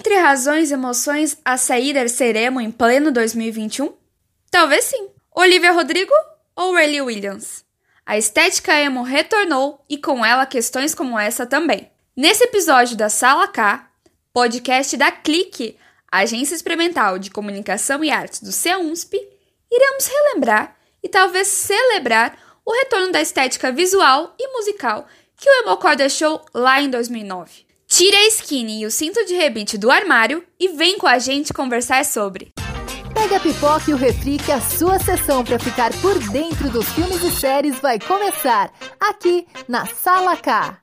Entre razões e emoções, a saída ser emo em pleno 2021? Talvez sim. Olivia Rodrigo ou Rayleigh Williams? A estética emo retornou e com ela questões como essa também. Nesse episódio da Sala K, podcast da Clique, Agência Experimental de Comunicação e Artes do CEUNSP, iremos relembrar e talvez celebrar o retorno da estética visual e musical que o Emocore deixou lá em 2009. Tire a skinny e o cinto de rebite do armário e vem com a gente conversar sobre. Pega a pipoca e o refri que a sua sessão para ficar por dentro dos filmes e séries vai começar aqui na Sala K.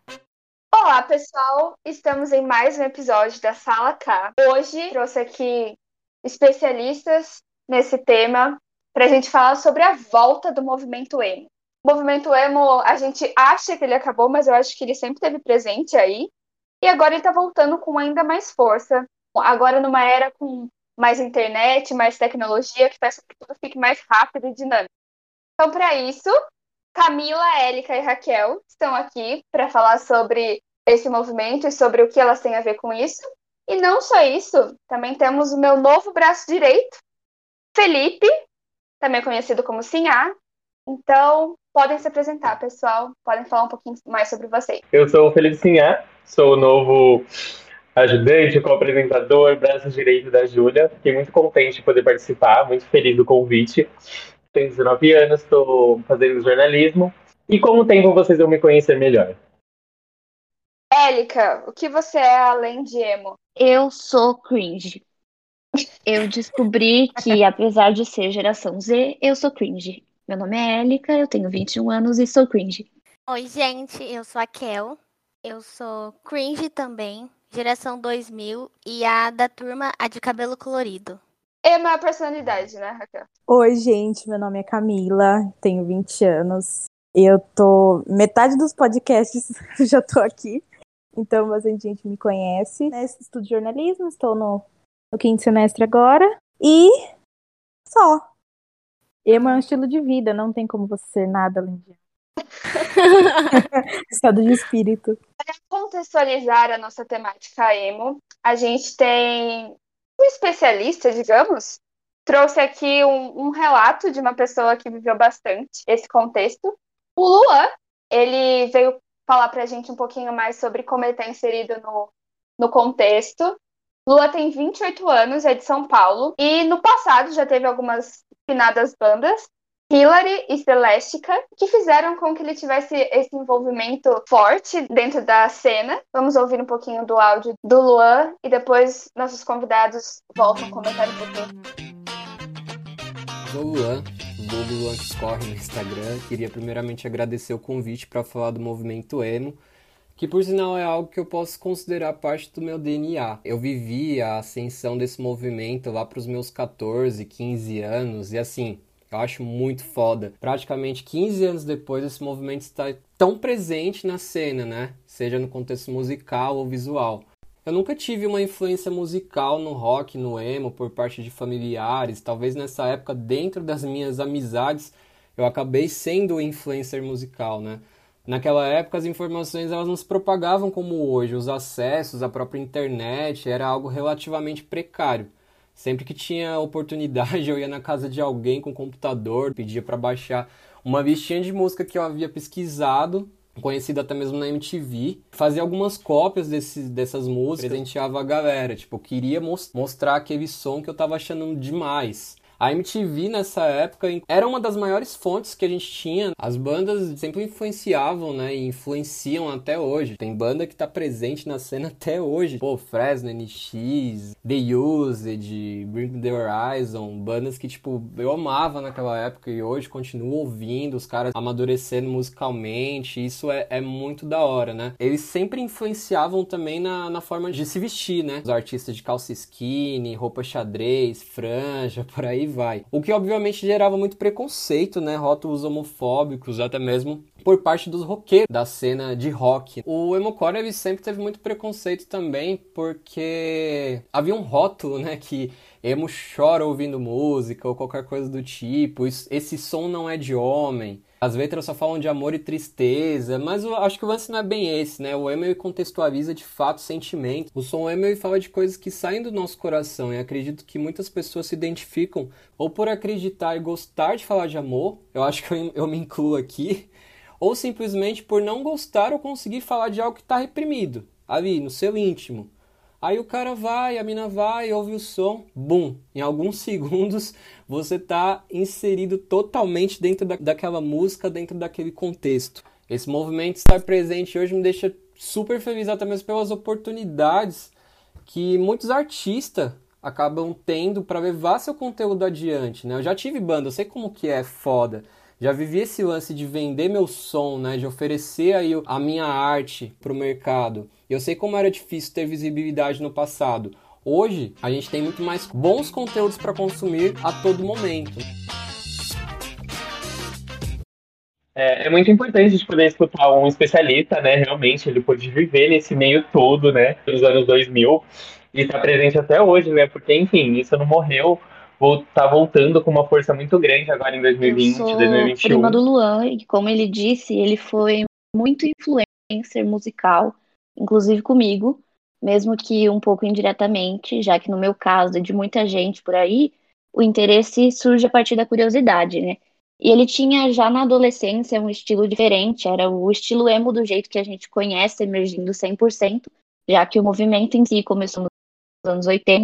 Olá, pessoal! Estamos em mais um episódio da Sala K. Hoje trouxe aqui especialistas nesse tema para a gente falar sobre a volta do movimento emo. O movimento emo, a gente acha que ele acabou, mas eu acho que ele sempre esteve presente aí. E agora ele está voltando com ainda mais força. Agora numa era com mais internet, mais tecnologia, que faz com que tudo fique mais rápido e dinâmico. Então, para isso, Camila, Élica e Raquel estão aqui para falar sobre esse movimento e sobre o que elas têm a ver com isso. E não só isso, também temos o meu novo braço direito, Felipe, também conhecido como Sinhá. Então, podem se apresentar, pessoal. Podem falar um pouquinho mais sobre vocês. Eu sou o Felipe Sinhá, sou o novo ajudante, co-apresentador, braço direito da Júlia. Fiquei muito contente de poder participar, muito feliz do convite. Tenho 19 anos, estou fazendo jornalismo. E com o tempo vocês vão me conhecer melhor. Élica, o que você é além de emo? Eu sou cringe. Eu descobri que, apesar de ser geração Z, eu sou cringe. Meu nome é Élica, eu tenho 21 anos e sou cringe. Oi, gente, eu sou a Kel. Eu sou cringe também, geração 2000 e a da turma, a de cabelo colorido. É a personalidade, né, Raquel? Oi, gente, meu nome é Camila, tenho 20 anos. Eu tô. Metade dos podcasts já tô aqui. Então, bastante gente me conhece. Né? Estudo jornalismo, estou no, no quinto semestre agora. E só. Emo é um estilo de vida, não tem como você ser nada além disso. Estado de espírito. Para contextualizar a nossa temática emo, a gente tem um especialista, digamos, trouxe aqui um, um relato de uma pessoa que viveu bastante esse contexto. O Luan, ele veio falar para a gente um pouquinho mais sobre como ele está inserido no, no contexto. Lua tem 28 anos, é de São Paulo, e no passado já teve algumas finadas bandas, Hillary e Celestica, que fizeram com que ele tivesse esse envolvimento forte dentro da cena. Vamos ouvir um pouquinho do áudio do Luan e depois nossos convidados voltam a comentar um pouquinho. Sou o Luan, vulgo Luan que corre no Instagram. Queria primeiramente agradecer o convite para falar do movimento emo, que por sinal é algo que eu posso considerar parte do meu DNA. Eu vivi a ascensão desse movimento lá para os meus 14, 15 anos e assim, eu acho muito foda. Praticamente 15 anos depois, esse movimento está tão presente na cena, né? Seja no contexto musical ou visual. Eu nunca tive uma influência musical no rock, no emo, por parte de familiares. Talvez nessa época, dentro das minhas amizades, eu acabei sendo influencer musical, né? Naquela época, as informações elas não se propagavam como hoje. Os acessos, a própria internet, era algo relativamente precário. Sempre que tinha oportunidade, eu ia na casa de alguém com computador, pedia para baixar uma listinha de música que eu havia pesquisado conhecido até mesmo na MTV, fazia algumas cópias desse, dessas músicas, presenteava a galera, tipo, queria mostrar aquele som que eu tava achando demais. A MTV nessa época era uma das maiores fontes que a gente tinha. As bandas sempre influenciavam, né? E influenciam até hoje. Tem banda que tá presente na cena até hoje. Pô, Fresno, NX, The Used, Bring The Horizon. Bandas que, tipo, eu amava naquela época e hoje continuo ouvindo. Os caras amadurecendo musicalmente. Isso é, é muito da hora, né? Eles sempre influenciavam também na, na forma de se vestir, né? Os artistas de calça skinny, roupa xadrez, franja, por aí vai. O que obviamente gerava muito preconceito, né? Rótulos homofóbicos, até mesmo por parte dos roqueiros da cena de rock. O emocore ele sempre teve muito preconceito também, porque havia um rótulo, né, que emo chora ouvindo música ou qualquer coisa do tipo. Esse som não é de homem. As letras só falam de amor e tristeza, mas eu acho que o lance não é bem esse, né? O emo contextualiza de fato sentimento. O som emo fala de coisas que saem do nosso coração e acredito que muitas pessoas se identificam ou por acreditar e gostar de falar de amor, eu acho que eu, eu me incluo aqui, ou simplesmente por não gostar ou conseguir falar de algo que está reprimido, ali no seu íntimo. Aí o cara vai, a mina vai, ouve o som, bum, em alguns segundos você tá inserido totalmente dentro da, daquela música, dentro daquele contexto. Esse movimento estar presente hoje me deixa super feliz até mesmo pelas oportunidades que muitos artistas acabam tendo para levar seu conteúdo adiante, né? Eu já tive banda, eu sei como que é foda já vivi esse lance de vender meu som, né, de oferecer aí a minha arte para o mercado. Eu sei como era difícil ter visibilidade no passado. Hoje a gente tem muito mais bons conteúdos para consumir a todo momento. É, é, muito importante a gente poder escutar um especialista, né? Realmente, ele pôde viver nesse meio todo, né? Dos anos 2000 e está presente até hoje, né? Porque, enfim, isso não morreu tá voltando com uma força muito grande agora em 2020, eu sou 2021. Prima do Luan, e como ele disse, ele foi muito influencer musical, inclusive comigo, mesmo que um pouco indiretamente, já que no meu caso, de muita gente por aí, o interesse surge a partir da curiosidade, né? E ele tinha já na adolescência um estilo diferente, era o estilo emo do jeito que a gente conhece, emergindo 100%, já que o movimento em si começou nos anos 80,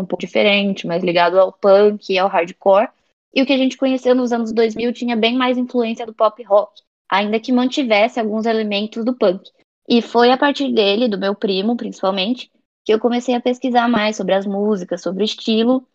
um pouco diferente, mais ligado ao punk e ao hardcore. E o que a gente conheceu nos anos 2000 tinha bem mais influência do pop rock, ainda que mantivesse alguns elementos do punk. E foi a partir dele, do meu primo principalmente, que eu comecei a pesquisar mais sobre as músicas, sobre o estilo.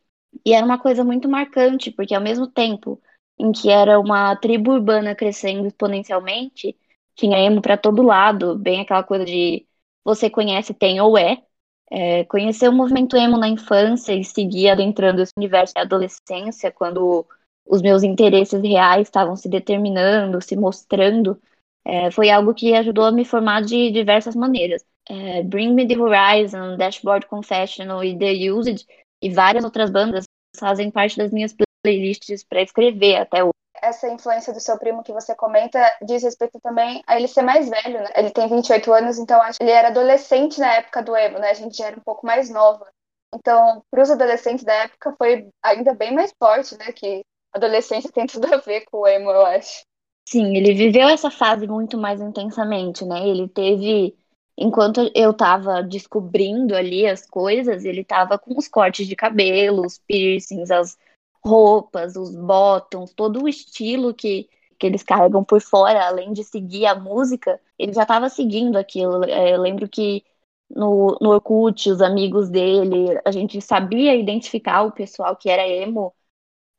E era uma coisa muito marcante, porque ao mesmo tempo em que era uma tribo urbana crescendo exponencialmente, tinha emo para todo lado, bem aquela coisa de você conhece, tem ou é, é, conhecer o movimento emo na infância e seguir adentrando esse universo da adolescência, quando os meus interesses reais estavam se determinando, se mostrando, é, foi algo que ajudou a me formar de diversas maneiras. É, Bring Me the Horizon, Dashboard Confessional e The Used e várias outras bandas fazem parte das minhas playlists para escrever até hoje essa influência do seu primo que você comenta diz respeito também a ele ser mais velho, né? Ele tem 28 anos, então ele era adolescente na época do emo, né? A gente já era um pouco mais nova. Então, para os adolescentes da época foi ainda bem mais forte, né? Que adolescência tem tudo a ver com o emo, eu acho. Sim, ele viveu essa fase muito mais intensamente, né? Ele teve enquanto eu estava descobrindo ali as coisas, ele estava com os cortes de cabelo, os piercings, as roupas, os bottoms, todo o estilo que, que eles carregam por fora, além de seguir a música, ele já estava seguindo aquilo. É, eu lembro que no, no Orkut, os amigos dele, a gente sabia identificar o pessoal que era emo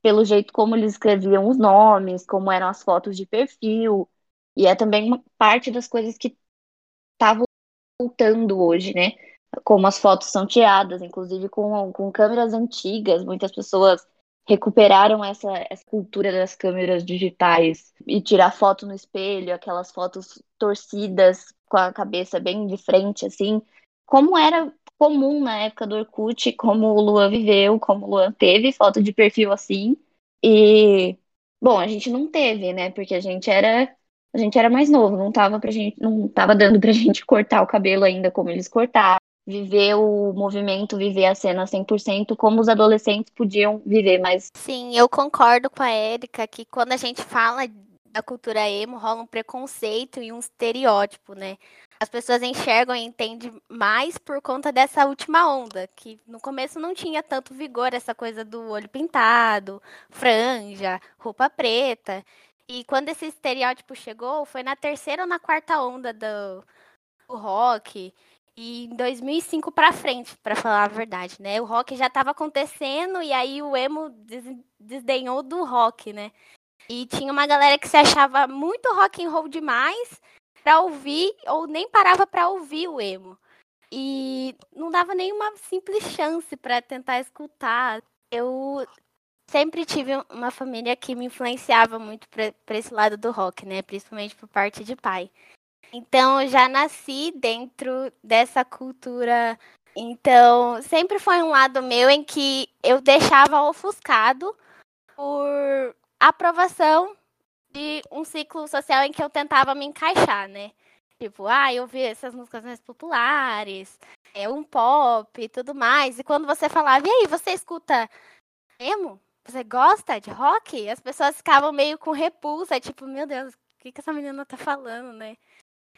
pelo jeito como eles escreviam os nomes, como eram as fotos de perfil. E é também uma parte das coisas que estavam voltando hoje, né? Como as fotos são tiradas, inclusive com, com câmeras antigas, muitas pessoas recuperaram essa, essa cultura das câmeras digitais e tirar foto no espelho, aquelas fotos torcidas com a cabeça bem de frente, assim, como era comum na época do Orkut, como o Luan viveu, como o Luan teve foto de perfil assim. E bom, a gente não teve, né? Porque a gente era a gente era mais novo, não tava pra gente, não tava dando pra gente cortar o cabelo ainda como eles cortaram viver o movimento, viver a cena 100% como os adolescentes podiam viver, mas... Sim, eu concordo com a Érica que quando a gente fala da cultura emo, rola um preconceito e um estereótipo, né? As pessoas enxergam e entendem mais por conta dessa última onda, que no começo não tinha tanto vigor, essa coisa do olho pintado, franja, roupa preta. E quando esse estereótipo chegou, foi na terceira ou na quarta onda do, do rock. E em 2005 para frente, para falar a verdade, né? O rock já estava acontecendo e aí o emo desdenhou do rock, né? E tinha uma galera que se achava muito rock and roll demais para ouvir ou nem parava para ouvir o emo. E não dava nenhuma simples chance para tentar escutar. Eu sempre tive uma família que me influenciava muito para esse lado do rock, né? Principalmente por parte de pai. Então, eu já nasci dentro dessa cultura. Então, sempre foi um lado meu em que eu deixava ofuscado por aprovação de um ciclo social em que eu tentava me encaixar, né? Tipo, ah, eu vi essas músicas mais populares, é um pop e tudo mais. E quando você falava, e aí, você escuta emo? Você gosta de rock? As pessoas ficavam meio com repulsa, tipo, meu Deus, o que, que essa menina tá falando, né?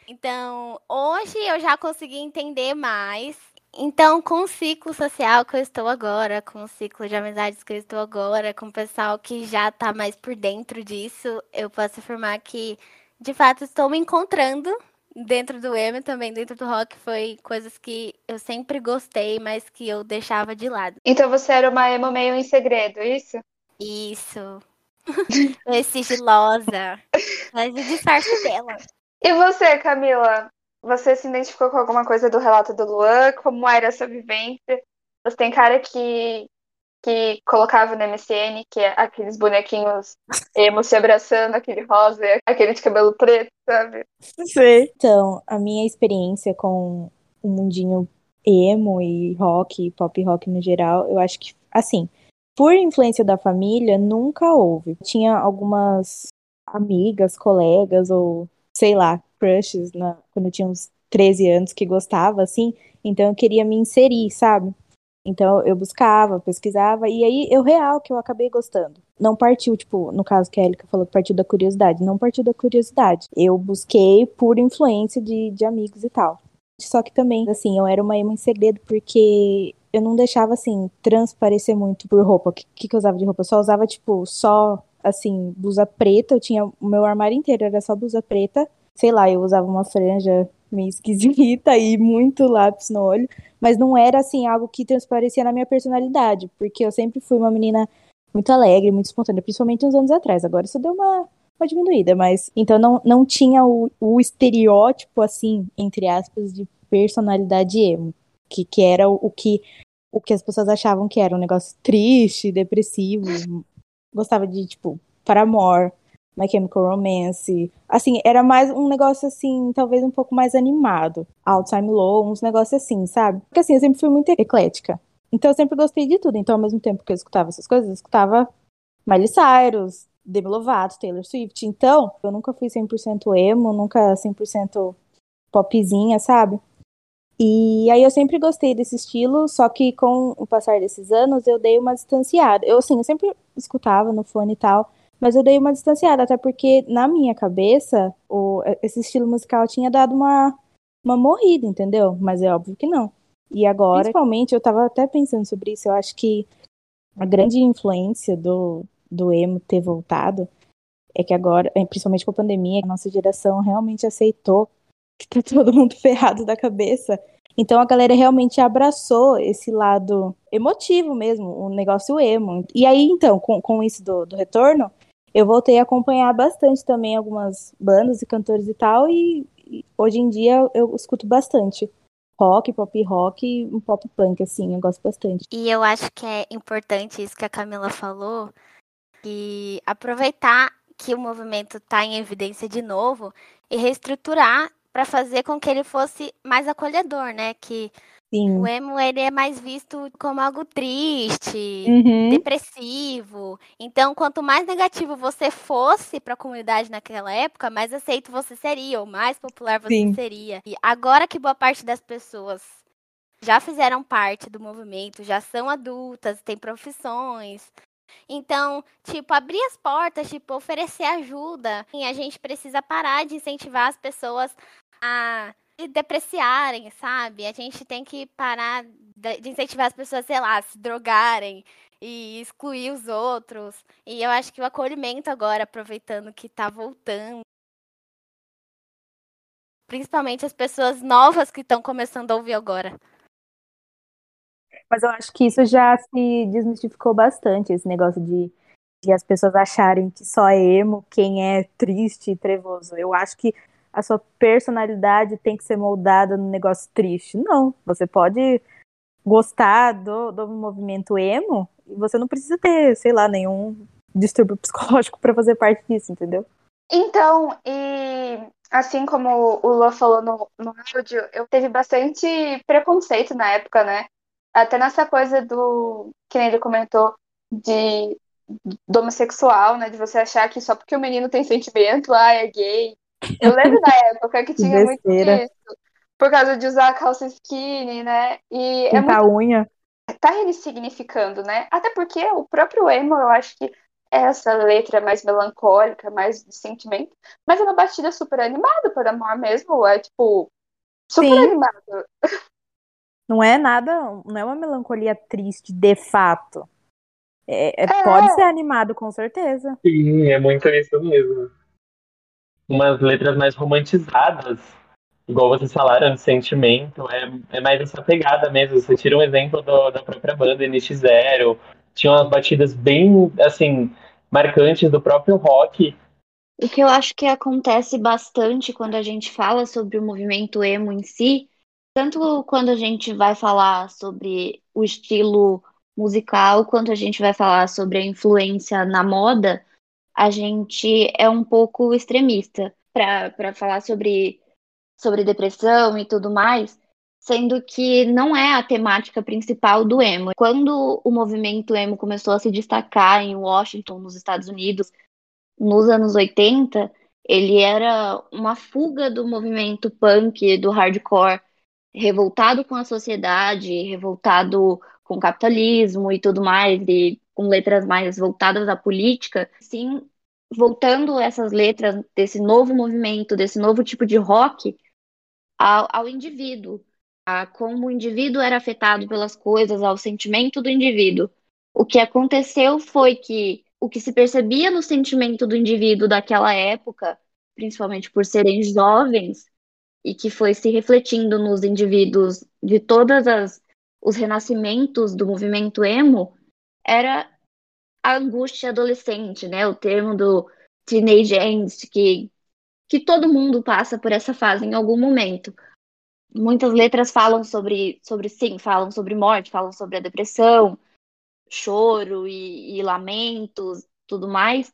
Então, hoje eu já consegui entender mais. Então, com o ciclo social que eu estou agora, com o ciclo de amizades que eu estou agora, com o pessoal que já está mais por dentro disso, eu posso afirmar que, de fato, estou me encontrando dentro do emo também, dentro do rock, foi coisas que eu sempre gostei, mas que eu deixava de lado. Então você era uma emo meio em segredo, é isso? Isso. é sigilosa. Mas o disfarce dela. E você, Camila? Você se identificou com alguma coisa do relato do Luan? Como era essa vivência? Você tem cara que, que colocava no MCN, que é aqueles bonequinhos emo se abraçando, aquele rosa, aquele de cabelo preto, sabe? Sei. Então, a minha experiência com o mundinho emo e rock, pop rock no geral, eu acho que, assim, por influência da família, nunca houve. Tinha algumas amigas, colegas ou sei lá, crushes na, quando eu tinha uns 13 anos que gostava, assim, então eu queria me inserir, sabe? Então eu buscava, pesquisava, e aí eu real que eu acabei gostando. Não partiu, tipo, no caso que a Elika falou que partiu da curiosidade, não partiu da curiosidade. Eu busquei por influência de, de amigos e tal. Só que também, assim, eu era uma emo em segredo porque eu não deixava, assim, transparecer muito por roupa. O que, que eu usava de roupa? Eu só usava, tipo, só assim, blusa preta, eu tinha o meu armário inteiro era só blusa preta. Sei lá, eu usava uma franja meio esquisita e muito lápis no olho, mas não era assim algo que transparecia na minha personalidade, porque eu sempre fui uma menina muito alegre, muito espontânea, principalmente uns anos atrás. Agora isso deu uma, uma diminuída, mas então não, não tinha o, o estereótipo assim, entre aspas, de personalidade emo, que, que era o, o que o que as pessoas achavam que era um negócio triste, depressivo, gostava de, tipo, Paramore, My Chemical Romance. Assim, era mais um negócio assim, talvez um pouco mais animado. All Time Low, uns negócios assim, sabe? Porque assim, eu sempre fui muito eclética. Então eu sempre gostei de tudo. Então, ao mesmo tempo que eu escutava essas coisas, eu escutava Miley Cyrus, Demi Lovato, Taylor Swift. Então, eu nunca fui 100% emo, nunca 100% popzinha, sabe? E aí eu sempre gostei desse estilo, só que com o passar desses anos eu dei uma distanciada. Eu, assim, eu sempre escutava no fone e tal, mas eu dei uma distanciada, até porque na minha cabeça o, esse estilo musical tinha dado uma, uma morrida, entendeu? Mas é óbvio que não. E agora, principalmente, eu tava até pensando sobre isso, eu acho que a grande influência do, do emo ter voltado é que agora, principalmente com a pandemia, a nossa geração realmente aceitou que tá todo mundo ferrado da cabeça. Então a galera realmente abraçou esse lado emotivo mesmo, o negócio emo. E aí, então, com, com isso do, do retorno, eu voltei a acompanhar bastante também algumas bandas e cantores e tal, e, e hoje em dia eu escuto bastante rock, pop rock um pop punk, assim, eu gosto bastante. E eu acho que é importante isso que a Camila falou, e aproveitar que o movimento está em evidência de novo e reestruturar para fazer com que ele fosse mais acolhedor, né? Que Sim. o emo ele é mais visto como algo triste, uhum. depressivo. Então, quanto mais negativo você fosse para a comunidade naquela época, mais aceito você seria, ou mais popular você Sim. seria. E agora que boa parte das pessoas já fizeram parte do movimento, já são adultas, têm profissões, então, tipo, abrir as portas, tipo, oferecer ajuda. E a gente precisa parar de incentivar as pessoas a depreciarem, sabe? A gente tem que parar de incentivar as pessoas, sei lá, a se drogarem e excluir os outros. E eu acho que o acolhimento agora, aproveitando que tá voltando, principalmente as pessoas novas que estão começando a ouvir agora. Mas eu acho que isso já se desmistificou bastante, esse negócio de, de as pessoas acharem que só é emo quem é triste e trevoso. Eu acho que a sua personalidade tem que ser moldada no negócio triste. Não, você pode gostar do, do movimento emo e você não precisa ter, sei lá, nenhum distúrbio psicológico para fazer parte disso, entendeu? Então, e assim como o Lua falou no, no áudio, eu teve bastante preconceito na época, né? Até nessa coisa do que ele comentou de do homossexual, né? De você achar que só porque o menino tem sentimento, ah, é gay. Eu lembro da época que tinha muito isso. Por causa de usar calça skinny, né? E é Pintar muito a unha. tá ressignificando, né? Até porque o próprio emo, eu acho que é essa letra mais melancólica, mais de sentimento, mas é uma batida super animada por amor mesmo, é tipo super Sim. animado. Não é nada, não é uma melancolia triste de fato. É, é- É. Pode ser animado, com certeza. Sim, é muito isso mesmo. Umas letras mais romantizadas, igual vocês falaram, de sentimento, é, é mais essa pegada mesmo. Você tira um exemplo do- da própria banda NX0, tinha umas batidas bem, assim, marcantes do próprio rock. O que eu acho que acontece bastante quando a gente fala sobre o movimento emo em si, tanto quando a gente vai falar sobre o estilo musical, quanto a gente vai falar sobre a influência na moda, a gente é um pouco extremista para falar sobre, sobre depressão e tudo mais, sendo que não é a temática principal do emo. Quando o movimento emo começou a se destacar em Washington, nos Estados Unidos, nos anos 80, ele era uma fuga do movimento punk, do hardcore, revoltado com a sociedade, revoltado com o capitalismo e tudo mais, e com letras mais voltadas à política. Sim, voltando essas letras desse novo movimento, desse novo tipo de rock ao, ao indivíduo, a como o indivíduo era afetado pelas coisas, ao sentimento do indivíduo. O que aconteceu foi que o que se percebia no sentimento do indivíduo daquela época, principalmente por serem jovens, e que foi se refletindo nos indivíduos de todas as os renascimentos do movimento emo, era a angústia adolescente, né? O termo do teenage angst, que, que todo mundo passa por essa fase em algum momento. Muitas letras falam sobre, sobre sim, falam sobre morte, falam sobre a depressão, choro e, e lamentos, tudo mais.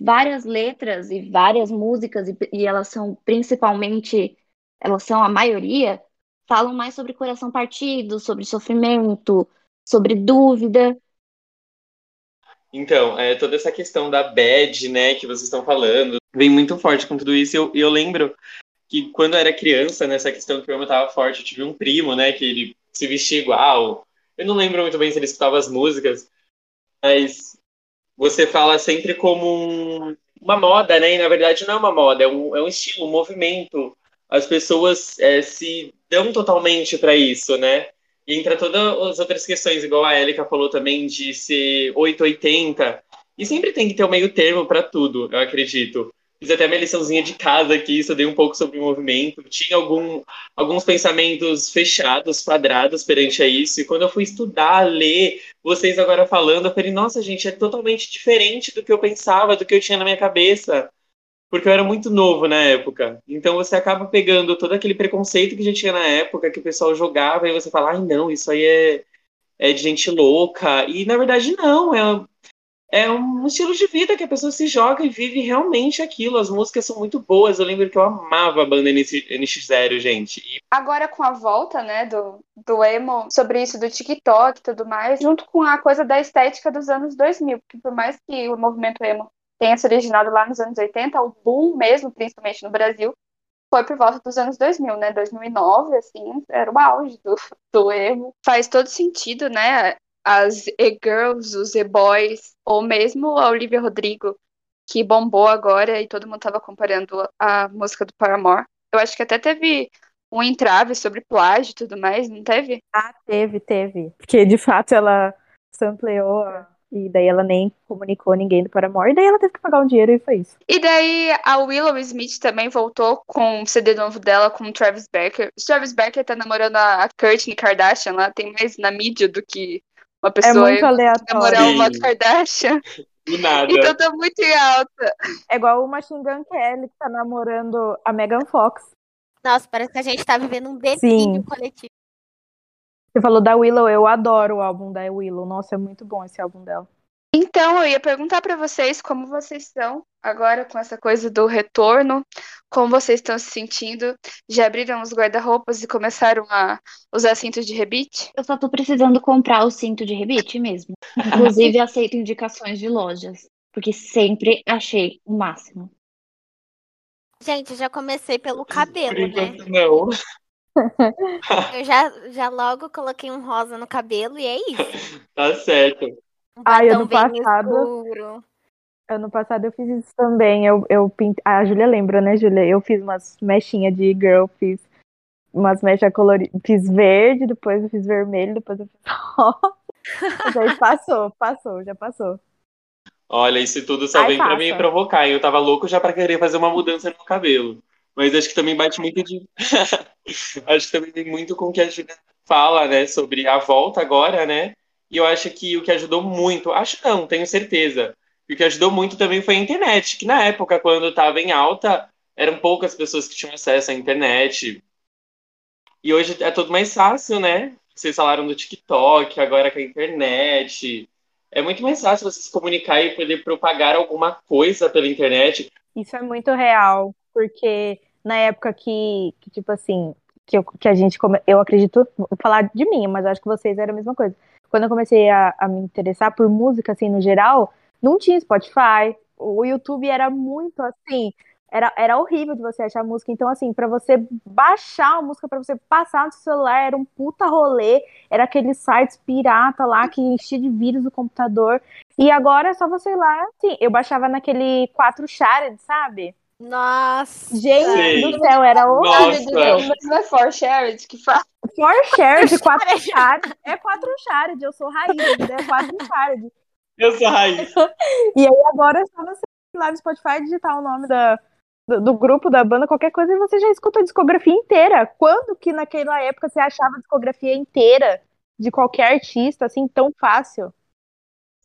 Várias letras e várias músicas, e, e elas são principalmente, elas são a maioria, falam mais sobre coração partido, sobre sofrimento, sobre dúvida. Então, é, toda essa questão da bad, né, que vocês estão falando, vem muito forte com tudo isso. E eu, eu lembro que quando eu era criança, nessa questão que o emo tava forte, eu tive um primo, né, que ele se vestia igual. Eu não lembro muito bem se ele escutava as músicas, mas você fala sempre como um- uma moda, né? E na verdade não é uma moda, é um, é um estilo, um movimento. As pessoas é, se dão totalmente para isso, né? E entra todas as outras questões, igual a Élica falou também, de ser 880. E sempre tem que ter um meio termo para tudo, eu acredito. Fiz até minha liçãozinha de casa aqui, estudei um pouco sobre o movimento. Tinha algum, alguns pensamentos fechados, quadrados perante a isso. E quando eu fui estudar, ler, vocês agora falando, eu falei, nossa, gente, é totalmente diferente do que eu pensava, do que eu tinha na minha cabeça. Porque eu era muito novo na época. Então você acaba pegando todo aquele preconceito que já tinha na época, que o pessoal jogava, e você fala, ai não, isso aí é, é de gente louca. E na verdade não, é, é um estilo de vida que a pessoa se joga e vive realmente aquilo. As músicas são muito boas. Eu lembro que eu amava a banda NX, NX0, gente. E Agora com a volta, né, do, do emo, sobre isso do TikTok e tudo mais, junto com a coisa da estética dos anos 2000, porque por mais que o movimento emo tenha se originado lá nos anos 80, o boom mesmo, principalmente no Brasil, foi por volta dos anos 2000, né, 2009, assim, era o auge do, do emo. Faz todo sentido, né, as e-girls, os e-boys, ou mesmo a Olivia Rodrigo, que bombou agora e todo mundo tava comparando a música do Paramore. Eu acho que até teve um entrave sobre plágio e tudo mais, não teve? Ah, teve, teve. Porque de fato ela sampleou a- e daí ela nem comunicou ninguém do Paramore, e daí ela teve que pagar um dinheiro e foi isso. E daí a Willow Smith também voltou com o CD novo dela com o Travis Barker. O Travis Barker tá namorando a Kourtney Kardashian lá, tem mais na mídia do que uma É pessoa muito namorar uma. Kardashian. do nada. Então tá muito em alta. É igual o Machine Gun Kelly que tá namorando a Megan Fox. Nossa, parece que a gente tá vivendo um delírio coletivo. Você falou da Willow, eu adoro o álbum da Willow. Nossa, é muito bom esse álbum dela. Então, eu ia perguntar pra vocês como vocês estão agora com essa coisa do retorno. Como vocês estão se sentindo? Já abriram os guarda-roupas e começaram a usar cintos de rebite? Eu só tô precisando comprar o cinto de rebite mesmo. Inclusive, aceito indicações de lojas, porque sempre achei o máximo. Gente, já comecei pelo cabelo, né? não. Eu já, já logo coloquei um rosa no cabelo e é isso. Tá certo. Um Ai, ano passado- escuro. Ano passado eu fiz isso também. Eu, eu pint... A Júlia lembra, né, Júlia? Eu fiz umas mechinhas de girl, fiz umas mechas coloridas. Fiz verde, depois eu fiz vermelho, depois eu fiz rosa. Passou, passou, já passou. Olha, isso tudo só Ai, vem pra passa. me provocar. e Eu tava louco já pra querer fazer uma mudança no cabelo. Mas acho que também bate muito de. acho que também tem muito com o que a Julia fala, né? Sobre a volta agora, né? E eu acho que o que ajudou muito, acho não, tenho certeza. E o que ajudou muito também foi a internet, que na época, quando estava em alta, eram poucas pessoas que tinham acesso à internet. E hoje é tudo mais fácil, né? Vocês falaram do TikTok, agora com a internet. É muito mais fácil você se comunicar e poder propagar alguma coisa pela internet. Isso é muito real, porque na época que, que tipo assim, que, eu, que a gente, come... eu acredito, vou falar de mim, mas acho que vocês eram a mesma coisa. Quando eu comecei a, a me interessar por música, assim, no geral, não tinha Spotify, o YouTube era muito assim, era, era horrível de você achar música. Então, assim, pra você baixar a música, pra você passar no seu celular, era um puta rolê, era aqueles sites pirata lá que enchia de vírus o computador. E agora é só você ir lá, assim, eu baixava naquele 4 shared, sabe? Nossa. Gente Sei. do céu, era Nossa. horrível. Mas não é for shared que fala. For shared, 4 shared. É 4 shared, eu sou raiz, é 4 shared. Eu sou raiz. E aí agora é só você ir lá no Spotify digitar o nome da, do, do grupo, da banda, qualquer coisa, e você já escuta a discografia inteira. Quando que naquela época você achava a discografia inteira de qualquer artista, assim, tão fácil?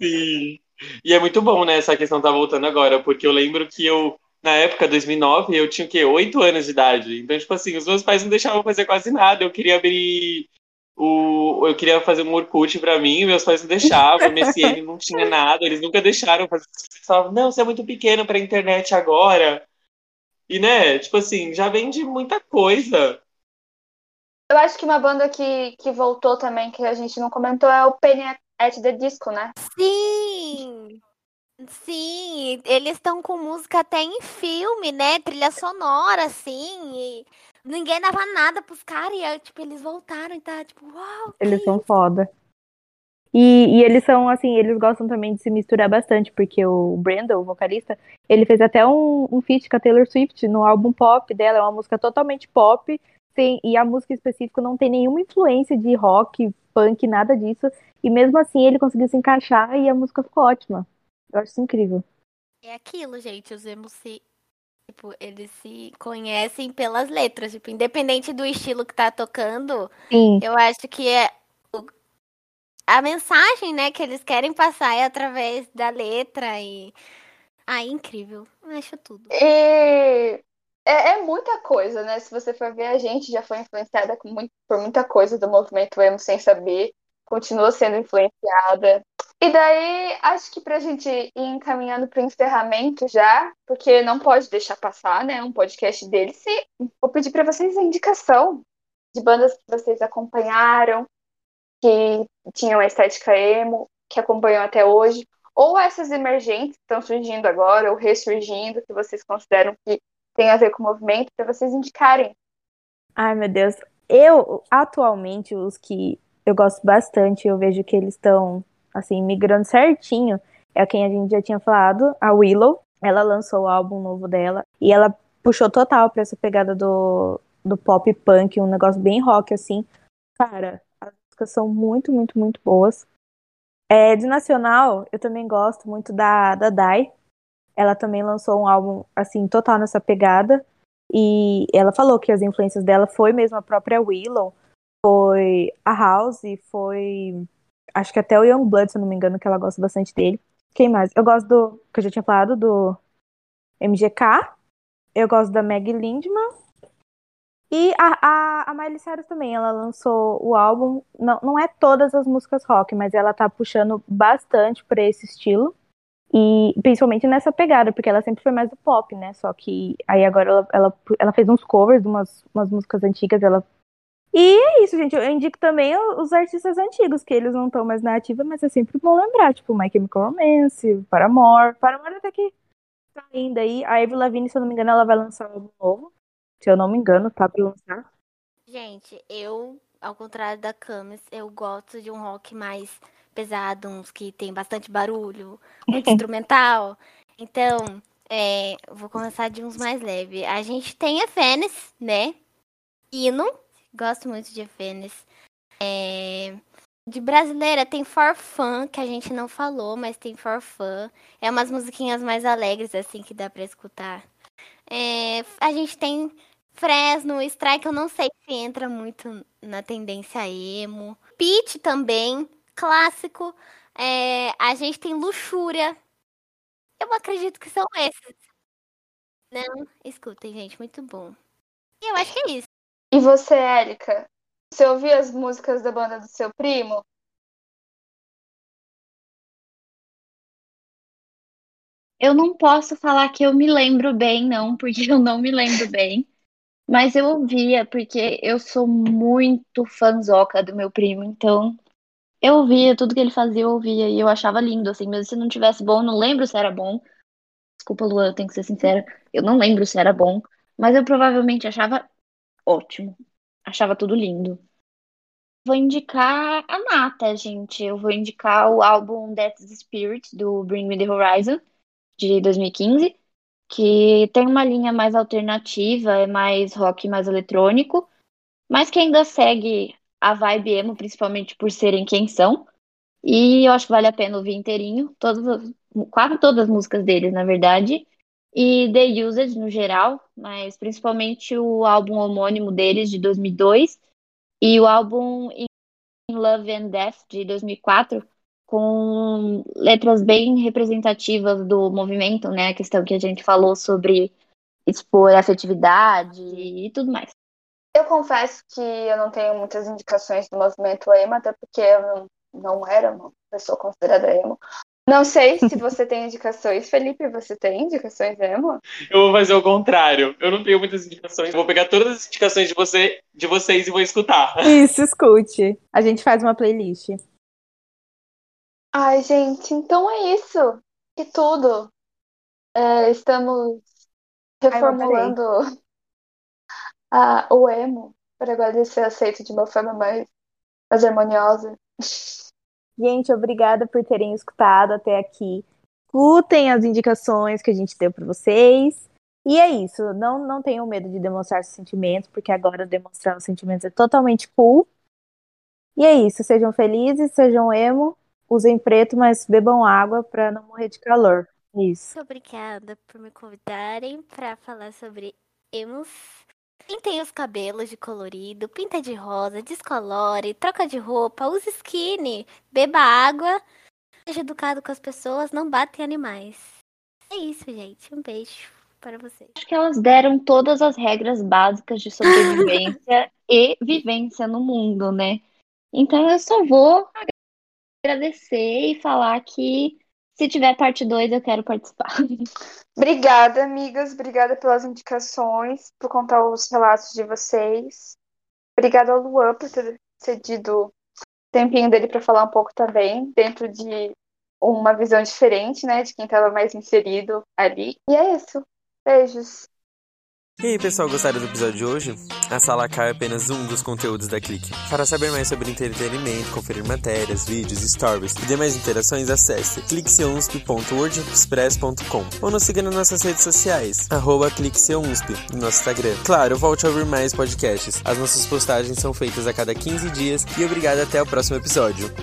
Sim. E é muito bom, né? Essa questão tá voltando agora, porque eu lembro que eu, na época, 2009, eu tinha o quê? Oito anos de idade. Então, tipo assim, os meus pais não deixavam eu fazer quase nada. Eu queria abrir o. Eu queria fazer um Orkut pra mim, meus pais não deixavam. MSN não tinha nada, eles nunca deixaram fazer. Eles falavam, não, você é muito pequeno pra internet agora. E, né, tipo assim, já vende muita coisa. Eu acho que uma banda que, que voltou também, que a gente não comentou, é o Penny at the Disco, né? Sim! Sim, eles estão com música até em filme, né? Trilha sonora, assim. E ninguém dava nada pros caras e, tipo, eles voltaram e tá, tipo, uau! Eles que são foda. E, e eles são, assim, eles gostam também de se misturar bastante, porque o Brandon, o vocalista, ele fez até um, um feat com a Taylor Swift no álbum pop dela, é uma música totalmente pop, tem, e a música específica não tem nenhuma influência de rock, punk, nada disso, e mesmo assim ele conseguiu se encaixar e a música ficou ótima. Eu acho isso incrível. É aquilo, gente, os emos se. Tipo, eles se conhecem pelas letras. Tipo, independente do estilo que tá tocando, Sim, eu acho que é. o- A mensagem, né, que eles querem passar é através da letra e. Ah, é incrível. Eu acho tudo. E é, é muita coisa, né? Se você for ver, a gente já foi influenciada com muito- por muita coisa do movimento emo sem saber, continua sendo influenciada. E daí, acho que pra gente ir encaminhando pro encerramento já, porque não pode deixar passar, né? Um podcast deles. E vou pedir pra vocês a indicação de bandas que vocês acompanharam, que tinham a estética emo, que acompanham até hoje, ou essas emergentes que estão surgindo agora, ou ressurgindo, que vocês consideram que tem a ver com o movimento, para vocês indicarem. Ai, meu Deus. Eu, atualmente, os que eu gosto bastante, eu vejo que eles estão, assim, migrando certinho, é quem a gente já tinha falado, a Willow. Ela lançou o álbum novo dela e ela puxou total pra essa pegada do, do pop punk, um negócio bem rock, assim. Cara, as músicas são muito, muito, muito boas. É, de nacional, eu também gosto muito da, da Dai. Ela também lançou um álbum, assim, total nessa pegada. E ela falou que as influências dela foi mesmo a própria Willow, foi a House, foi acho que até o Youngblood, se eu não me engano, que ela gosta bastante dele. Quem mais? Eu gosto do, que eu já tinha falado, do MGK. Eu gosto da Meg Lindman. E a, a, a Miley Cyrus também, ela lançou o álbum, não, não é todas as músicas rock, mas ela tá puxando bastante pra esse estilo. E principalmente nessa pegada, porque ela sempre foi mais do pop, né? Só que aí agora ela, ela, ela fez uns covers de umas, umas músicas antigas, ela e é isso, gente. Eu indico também os artistas antigos, que eles não estão mais na ativa, mas é sempre bom lembrar, tipo My Chemical Romance, Paramore. Paramore até que tá ainda aí. A Avril Lavigne, se eu não me engano, ela vai lançar um álbum novo. Se eu não me engano, tá pra lançar. Gente, eu, ao contrário da Camis, eu gosto de um rock mais pesado, uns que tem bastante barulho, muito instrumental. Então, é, vou começar de uns mais leves. A gente tem a Venice, né? Hino, Gosto muito de Vênus. É... De brasileira tem For Fun, que a gente não falou, mas tem For Fun. É umas musiquinhas mais alegres, assim, que dá pra escutar. É... A gente tem Fresno, Strike, eu não sei se entra muito na tendência emo. Peach também, clássico. É... A gente tem Luxúria. Eu acredito que são esses. Não, escutem, gente, muito bom. E eu acho que é isso. E você, Érica? Você ouvia as músicas da banda do seu primo? Eu não posso falar que eu me lembro bem, não, porque eu não me lembro bem. Mas eu ouvia, porque eu sou muito fanzoca do meu primo, então eu ouvia tudo que ele fazia, eu ouvia, e eu achava lindo, assim, mesmo se não tivesse bom, não lembro se era bom. Desculpa, Luan, eu tenho que ser sincera, eu não lembro se era bom, mas eu provavelmente achava ótimo. Achava tudo lindo. Vou indicar a Nata, gente. Eu vou indicar o álbum Death's Spirit, do Bring Me The Horizon, de 2015, que tem uma linha mais alternativa, é mais rock, mais eletrônico, mas que ainda segue a vibe emo, principalmente por serem quem são. E eu acho que vale a pena ouvir inteirinho, todas, quase todas as músicas deles, na verdade e The Used no geral, mas principalmente o álbum homônimo deles de 2002 e o álbum In Love and Death de 2004 com letras bem representativas do movimento, né? A questão que a gente falou sobre expor afetividade e tudo mais. Eu confesso que eu não tenho muitas indicações do movimento emo, até porque eu não, não era uma pessoa considerada emo. Não sei se você tem indicações. Felipe, você tem indicações emo? Eu vou fazer o contrário. Eu não tenho muitas indicações. vou pegar todas as indicações de, você, de vocês e vou escutar. Isso, escute. A gente faz uma playlist. Ai, gente, então é isso. Que tudo. É, estamos reformulando Ai, a, o emo para agora ele ser aceito de uma forma mais, mais harmoniosa. Gente, obrigada por terem escutado até aqui. Escutem as indicações que a gente deu para vocês. E é isso. Não, não tenham medo de demonstrar seus sentimentos, porque agora demonstrar os sentimentos é totalmente cool. E é isso. Sejam felizes, sejam emo, usem preto, mas bebam água para não morrer de calor. Isso. Muito obrigada por me convidarem para falar sobre emos Pintem os cabelos de colorido, pinta de rosa, descolore, troca de roupa, use skinny, beba água, seja educado com as pessoas, não bate em animais. É isso, gente. Um beijo para vocês. Acho que elas deram todas as regras básicas de sobrevivência e vivência no mundo, né? Então eu só vou agradecer e falar que se tiver parte 2, eu quero participar. Obrigada, amigas. Obrigada pelas indicações, por contar os relatos de vocês. Obrigada ao Luan por ter cedido o tempinho dele para falar um pouco também, dentro de uma visão diferente, né, de quem estava mais inserido ali. E é isso. Beijos. E aí, pessoal, gostaram do episódio de hoje? A Sala K é apenas um dos conteúdos da Clique. Para saber mais sobre entretenimento, conferir matérias, vídeos, stories e demais interações, acesse clixeunsp.wordpress.com ou nos siga nas nossas redes sociais, arroba no nosso Instagram. Claro, volte a ouvir mais podcasts. As nossas postagens são feitas a cada 15 dias e obrigado até o próximo episódio.